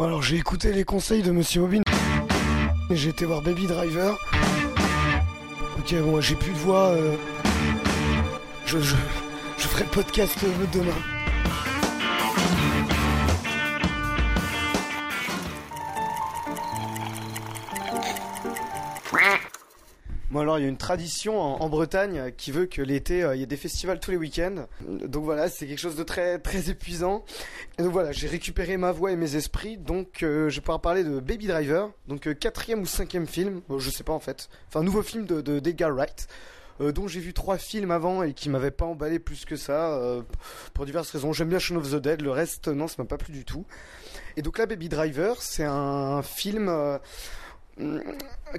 Bon, alors j'ai écouté les conseils de Monsieur Bobine et j'ai été voir Baby Driver. Ok, bon, j'ai plus de voix. euh, Je, je, je ferai le podcast demain. Alors il y a une tradition en, Bretagne qui veut que l'été euh, il y ait des festivals tous les week-ends. Donc voilà c'est quelque chose de très très épuisant. Et donc voilà j'ai récupéré ma voix et mes esprits donc euh, je vais pouvoir parler de Baby Driver donc euh, quatrième ou cinquième film je sais pas en fait enfin nouveau film de de- Wright dont j'ai vu trois films avant et qui m'avaient pas emballé plus que ça pour diverses raisons. J'aime bien Shaun of the Dead, le reste non ça m'a pas plu du tout. Et donc là Baby Driver c'est un film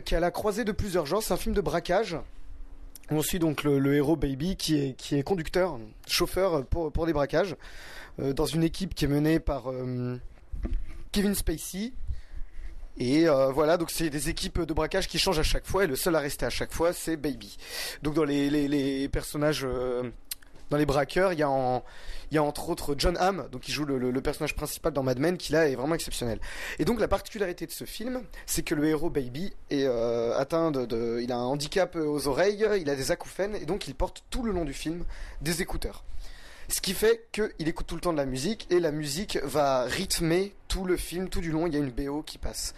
qui est à la croisée de plusieurs genres. C'est un film de braquage. On suit donc le, héros Baby qui est, qui conducteur, chauffeur pour, des braquages, euh, dans une équipe qui est menée par euh, Kevin Spacey. Et euh, voilà, donc c'est des équipes de braquage qui changent à chaque fois, et le seul à rester à chaque fois, c'est Baby. Donc dans les, personnages, euh, dans les braqueurs, il y a entre autres John Hamm, donc qui joue le, personnage principal dans Mad Men, qui là est vraiment exceptionnel. Et donc la particularité de ce film, c'est que le héros Baby est euh, atteint de- il a un handicap aux oreilles, il a des acouphènes et donc il porte tout le long du film des écouteurs. Ce qui fait qu'il écoute tout le temps de la musique et la musique va rythmer tout le film, tout du long. Il y a une BO qui passe.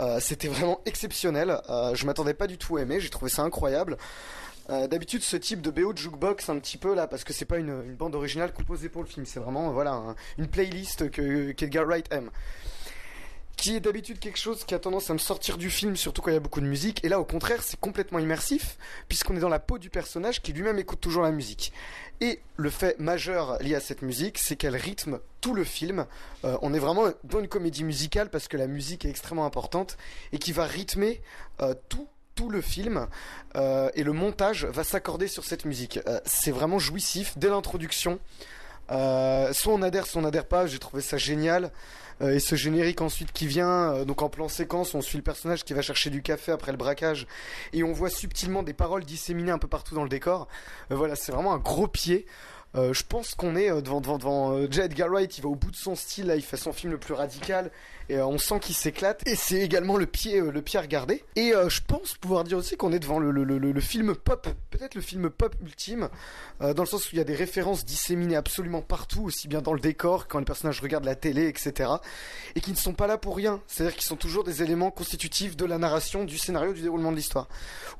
Euh, C'était vraiment exceptionnel. Euh, je m'attendais pas du tout à aimer. J'ai trouvé ça incroyable. Euh, D'habitude, ce type de BO de jukebox, un petit peu là, parce que c'est pas une, bande originale composée pour le film. C'est vraiment voilà un- une playlist que qu'Edgar Wright aime qui est d'habitude quelque chose qui a tendance à me sortir du film, surtout quand il y a beaucoup de musique. Et là, au contraire, c'est complètement immersif, puisqu'on est dans la peau du personnage qui lui-même écoute toujours la musique. Et le fait majeur lié à cette musique, c'est qu'elle rythme tout le film. Euh, on est vraiment dans une comédie musicale parce que la musique est extrêmement importante et qui va rythmer euh, tout tout le film euh, et le montage va s'accorder sur cette musique. C'est vraiment jouissif dès l'introduction. Euh, soit on adhère, soit on n'adhère pas. J'ai trouvé ça génial. Euh, et ce générique ensuite qui vient, euh, donc en plan séquence, on suit le personnage qui va chercher du café après le braquage, et on voit subtilement des paroles disséminées un peu partout dans le décor. Euh, voilà, c'est vraiment un gros pied. Euh, je pense qu'on est euh, devant devant devant euh, J. Edgar. Il va au bout de son style. Là, il fait son film le plus radical et on sent qu'il s'éclate. Et c'est également le pied le pied à regarder. Et je pense pouvoir dire aussi qu'on est devant le, le, le, le- film pop, peut-être le film pop ultime, dans le sens où il y a des références disséminées absolument partout, aussi bien dans le décor quand les personnages regardent la télé, etc. Et qui ne sont pas là pour rien. C'est-à-dire qu'ils sont toujours des éléments constitutifs de la narration, du scénario, du déroulement de l'histoire,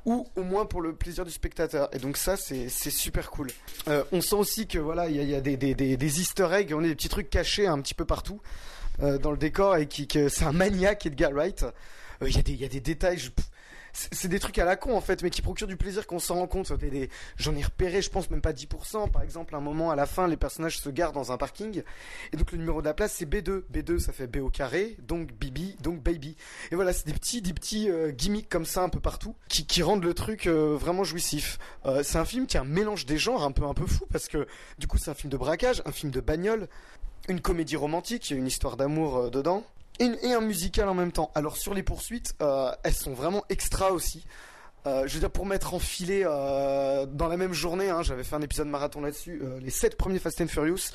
ou au moins pour le plaisir du spectateur. Et donc ça, c'est super cool. On sent aussi que voilà, il y a, des, des, des, Easter eggs, on a des petits trucs cachés un petit peu partout euh, dans le décor et qui que c'est un maniaque Edgar Wright. Euh, Il y a des il y a des détails. je- c'est des trucs à la con en fait, mais qui procurent du plaisir qu'on s'en rend compte. Des- J'en ai repéré, je pense même pas 10%. Par exemple, un moment à la fin, les personnages se garent dans un parking, et donc le numéro de la place c'est B2. B2 ça fait B au carré, donc Bibi, donc Baby. Et voilà, c'est des petits, des petits euh, gimmicks comme ça un peu partout, qui, rendent le truc euh, vraiment jouissif. Euh, c'est un film qui a un mélange des genres un peu un peu fou parce que du coup c'est un film de braquage, un film de bagnole, une comédie romantique, une histoire d'amour dedans. Et, et un musical en même temps. Alors sur les poursuites, euh, elles sont vraiment extra aussi. Euh, je veux dire, pour m'être enfilé euh, dans la même journée, hein, j'avais fait un épisode marathon là-dessus, euh, les 7 premiers Fast and Furious,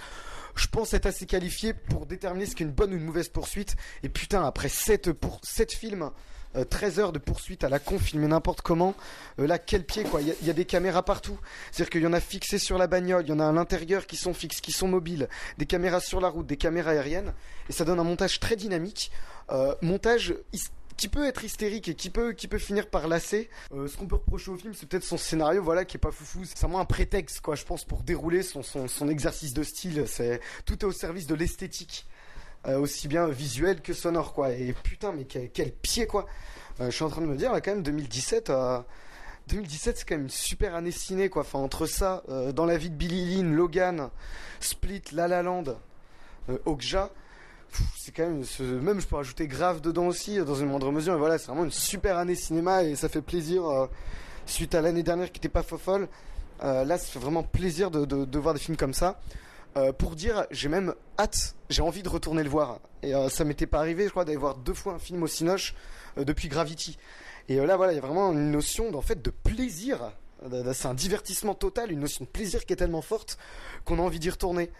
je pense être assez qualifié pour déterminer ce qu'est une bonne ou une mauvaise poursuite. Et putain, après 7, pour, 7 films, euh, 13 heures de poursuite à la con, filmé n'importe comment, euh, là, quel pied quoi, il y, a- des caméras partout. C'est-à-dire qu'il y en a fixées sur la bagnole, il y en a à l'intérieur qui sont fixes, qui sont mobiles, des caméras sur la route, des caméras aériennes, et ça donne un montage très dynamique. Euh, montage qui peut être hystérique et qui peut qui peut finir par lasser. Euh, ce qu'on peut reprocher au film, c'est peut-être son scénario, voilà, qui est pas foufou. C'est vraiment un prétexte, quoi, je pense, pour dérouler son son, son exercice de style. Tout est au service de l'esthétique, aussi bien visuel que sonore, quoi. Et putain, mais quel, pied, quoi. Euh, je suis en train de me dire, là, quand même, 2017. Euh, 2017, c'est quand même une super année ciné, quoi. Enfin, entre ça, euh, dans la vie de Billy Lynn, Logan, Split, La La Land, euh, Okja, c'est quand même, même je peux rajouter Grave dedans aussi, euh, dans une moindre mesure. Et voilà, c'est vraiment une super année cinéma et ça fait plaisir, euh, suite à l'année dernière qui était pas fofolle. Euh, là, ça fait vraiment plaisir de, de voir des films comme ça. Euh, pour dire, j'ai même hâte, j'ai envie de retourner le voir. Et euh, ça m'était pas arrivé, je crois, d'aller voir deux fois un film au Cinoche euh, depuis Gravity. Et là, voilà, il y a vraiment une notion, en fait, de plaisir. C'est un divertissement total, une notion de plaisir qui est tellement forte qu'on a envie d'y retourner.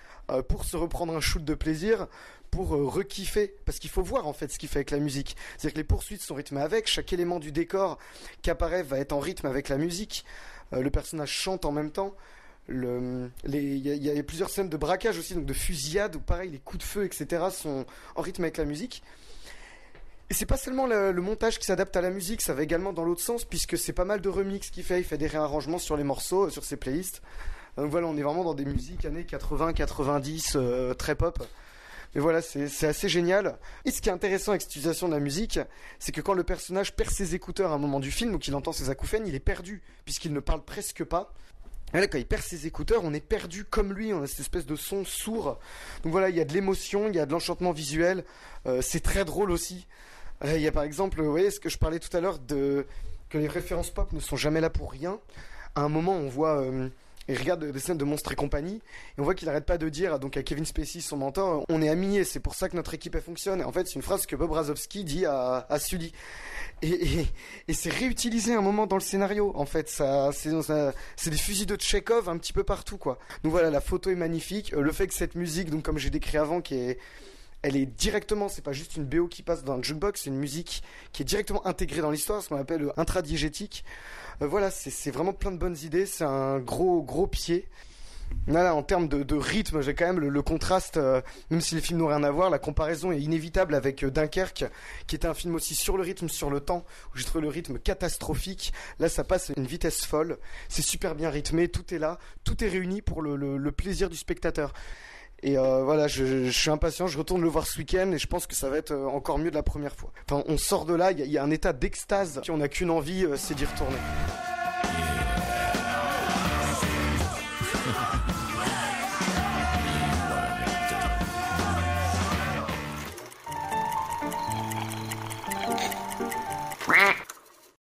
Pour se reprendre un shoot de plaisir, pour euh, rekiffer, parce qu'il faut voir en fait ce qu'il fait avec la musique. C'est-à-dire que les poursuites sont rythmées avec, chaque élément du décor qui apparaît va être en rythme avec la musique. Le personnage chante en même temps. Il y, a plusieurs scènes de braquage aussi, donc de fusillade, où pareil, les coups de feu, etc., sont en rythme avec la musique. Et c'est pas seulement le, montage qui s'adapte à la musique, ça va également dans l'autre sens, puisque c'est pas mal de remix qu'il fait. Il fait des réarrangements sur les morceaux, sur ses playlists. Donc voilà, on est vraiment dans des musiques années 80, 90, euh, très pop. Mais voilà, c'est assez génial. Et ce qui est intéressant avec cette utilisation de la musique, c'est que quand le personnage perd ses écouteurs à un moment du film ou qu'il entend ses acouphènes, il est perdu, puisqu'il ne parle presque pas. Là, quand il perd ses écouteurs, on est perdu comme lui, on a cette espèce de son sourd. Donc voilà, il y a de l'émotion, il y a de l'enchantement visuel, euh, c'est très drôle aussi. Euh, il y a par exemple, vous voyez ce que je parlais tout à l'heure de que les références pop ne sont jamais là pour rien. À un moment, on voit il regarde des scènes de monstres et compagnie, et on voit qu'il arrête pas de dire donc à Kevin Spacey, son mentor, on est amis, c'est pour ça que notre équipe fonctionne. Et en fait, c'est une phrase que Bob Razowski dit à, à Sully. Et, et, c'est réutilisé un moment dans le scénario. En fait, ça, c'est des fusils de Tchekhov un petit peu partout, quoi. Donc voilà, la photo est magnifique. Euh, le fait que cette musique, donc comme j'ai décrit avant, qui est elle est directement, c'est pas juste une BO qui passe dans un jukebox, c'est une musique qui est directement intégrée dans l'histoire, ce qu'on appelle intradiégétique. Euh, voilà, c'est vraiment plein de bonnes idées, c'est un gros gros pied. Là, en termes de, rythme, j'ai quand même le, contraste, euh, même si les films n'ont rien à voir, la comparaison est inévitable avec euh, Dunkerque, qui était un film aussi sur le rythme, sur le temps, où j'ai trouvé le rythme catastrophique. Là, ça passe à une vitesse folle, c'est super bien rythmé, tout est là, tout est réuni pour le plaisir du spectateur. Et euh, voilà, je, suis impatient, je retourne le voir ce week-end et je pense que ça va être euh, encore mieux de la première fois. Enfin, on sort de là, il y, a un état d'extase, on n'a qu'une envie, euh, c'est d'y retourner.